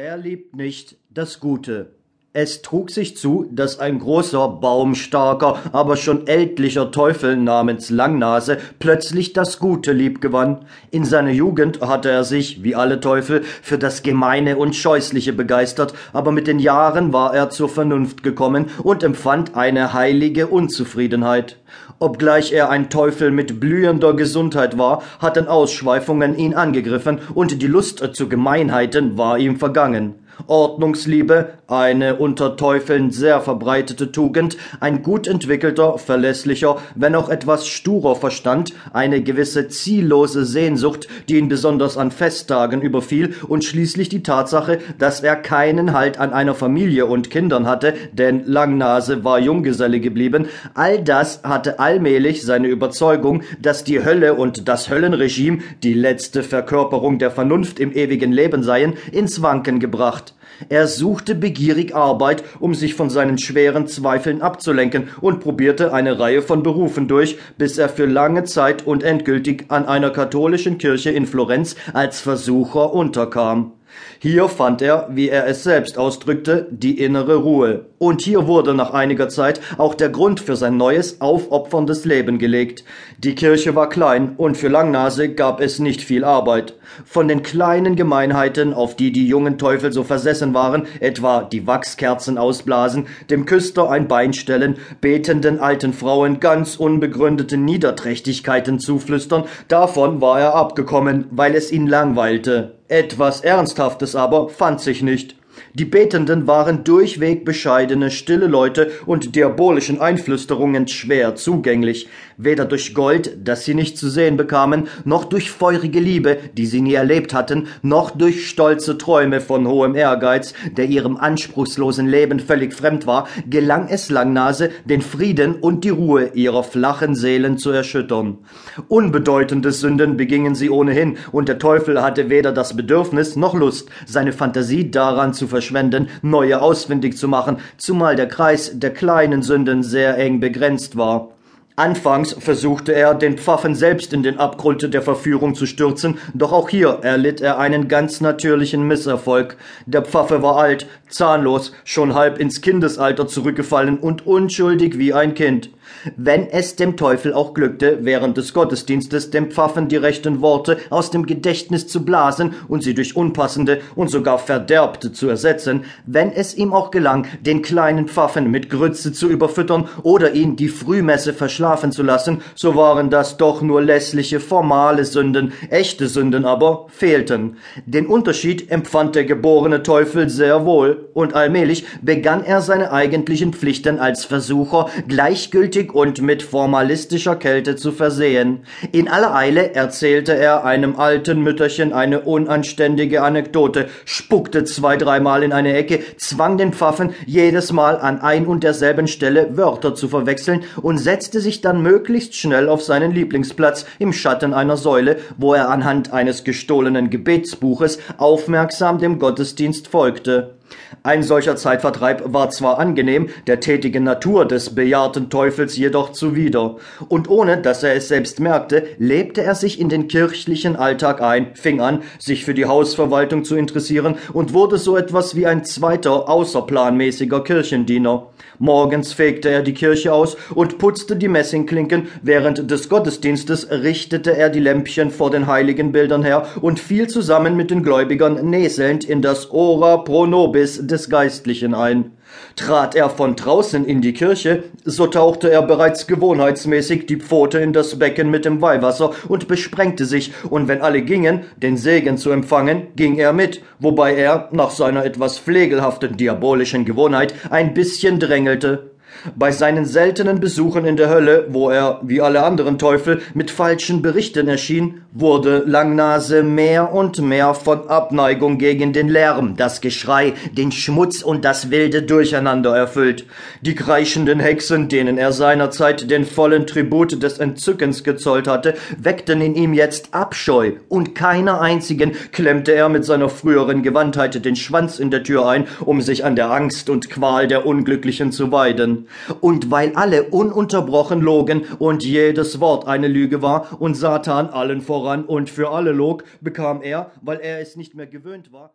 Wer liebt nicht das Gute? Es trug sich zu, dass ein großer, baumstarker, aber schon ältlicher Teufel namens Langnase plötzlich das Gute liebgewann. In seiner Jugend hatte er sich, wie alle Teufel, für das Gemeine und Scheußliche begeistert, aber mit den Jahren war er zur Vernunft gekommen und empfand eine heilige Unzufriedenheit. Obgleich er ein Teufel mit blühender Gesundheit war, hatten Ausschweifungen ihn angegriffen, und die Lust zu Gemeinheiten war ihm vergangen. Ordnungsliebe, eine unter Teufeln sehr verbreitete Tugend, ein gut entwickelter, verlässlicher, wenn auch etwas sturer Verstand, eine gewisse ziellose Sehnsucht, die ihn besonders an Festtagen überfiel, und schließlich die Tatsache, dass er keinen Halt an einer Familie und Kindern hatte, denn Langnase war Junggeselle geblieben, all das hatte allmählich seine Überzeugung, dass die Hölle und das Höllenregime die letzte Verkörperung der Vernunft im ewigen Leben seien, ins Wanken gebracht. Er suchte begierig Arbeit, um sich von seinen schweren Zweifeln abzulenken und probierte eine Reihe von Berufen durch, bis er für lange Zeit und endgültig an einer katholischen Kirche in Florenz als Versucher unterkam. Hier fand er, wie er es selbst ausdrückte, die innere Ruhe. Und hier wurde nach einiger Zeit auch der Grund für sein neues, aufopferndes Leben gelegt. Die Kirche war klein und für Langnase gab es nicht viel Arbeit. Von den kleinen Gemeinheiten, auf die die jungen Teufel so versessen waren, etwa die Wachskerzen ausblasen, dem Küster ein Bein stellen, betenden alten Frauen ganz unbegründete Niederträchtigkeiten zuflüstern, davon war er abgekommen, weil es ihn langweilte. Etwas Ernsthaftes aber fand sich nicht. Die Betenden waren durchweg bescheidene, stille Leute und diabolischen Einflüsterungen schwer zugänglich, weder durch Gold, das sie nicht zu sehen bekamen, noch durch feurige Liebe, die sie nie erlebt hatten, noch durch stolze Träume von hohem Ehrgeiz, der ihrem anspruchslosen Leben völlig fremd war, gelang es Langnase, den Frieden und die Ruhe ihrer flachen Seelen zu erschüttern. Unbedeutende Sünden begingen sie ohnehin, und der Teufel hatte weder das Bedürfnis noch Lust, seine Fantasie daran zu verschwenden, neue ausfindig zu machen, zumal der Kreis der kleinen Sünden sehr eng begrenzt war. Anfangs versuchte er, den Pfaffen selbst in den Abgrund der Verführung zu stürzen, doch auch hier erlitt er einen ganz natürlichen Misserfolg. Der Pfaffe war alt, zahnlos, schon halb ins Kindesalter zurückgefallen und unschuldig wie ein Kind. Wenn es dem Teufel auch glückte, während des Gottesdienstes dem Pfaffen die rechten Worte aus dem Gedächtnis zu blasen und sie durch unpassende und sogar verderbte zu ersetzen, wenn es ihm auch gelang, den kleinen Pfaffen mit Grütze zu überfüttern oder ihn die Frühmesse verschlafen zu lassen, so waren das doch nur lässliche formale Sünden, echte Sünden aber fehlten. Den Unterschied empfand der geborene Teufel sehr wohl, und allmählich begann er seine eigentlichen Pflichten als Versucher gleichgültig mutig und mit formalistischer Kälte zu versehen. In aller Eile erzählte er einem alten Mütterchen eine unanständige Anekdote, spuckte zwei, dreimal in eine Ecke, zwang den Pfaffen jedes Mal an ein und derselben Stelle Wörter zu verwechseln und setzte sich dann möglichst schnell auf seinen Lieblingsplatz im Schatten einer Säule, wo er anhand eines gestohlenen Gebetsbuches aufmerksam dem Gottesdienst folgte. Ein solcher Zeitvertreib war zwar angenehm, der tätigen Natur des bejahrten Teufels jedoch zuwider, und ohne dass er es selbst merkte, lebte er sich in den kirchlichen Alltag ein, fing an, sich für die Hausverwaltung zu interessieren und wurde so etwas wie ein zweiter außerplanmäßiger Kirchendiener. Morgens fegte er die Kirche aus und putzte die Messingklinken, während des Gottesdienstes richtete er die Lämpchen vor den heiligen Bildern her und fiel zusammen mit den Gläubigern näselnd in das Ora pro nobis des Geistlichen ein. Trat er von draußen in die Kirche, so tauchte er bereits gewohnheitsmäßig die Pfote in das Becken mit dem Weihwasser und besprengte sich, und wenn alle gingen, den Segen zu empfangen, ging er mit, wobei er, nach seiner etwas pflegelhaften diabolischen Gewohnheit, ein bisschen drängelte. Bei seinen seltenen Besuchen in der Hölle, wo er, wie alle anderen Teufel, mit falschen Berichten erschien, wurde Langnase mehr und mehr von Abneigung gegen den Lärm, das Geschrei, den Schmutz und das wilde Durcheinander erfüllt. Die kreischenden Hexen, denen er seinerzeit den vollen Tribut des Entzückens gezollt hatte, weckten in ihm jetzt Abscheu, und keiner einzigen klemmte er mit seiner früheren Gewandtheit den Schwanz in der Tür ein, um sich an der Angst und Qual der Unglücklichen zu weiden und weil alle ununterbrochen logen und jedes Wort eine Lüge war und Satan allen voran und für alle log, bekam er, weil er es nicht mehr gewöhnt war,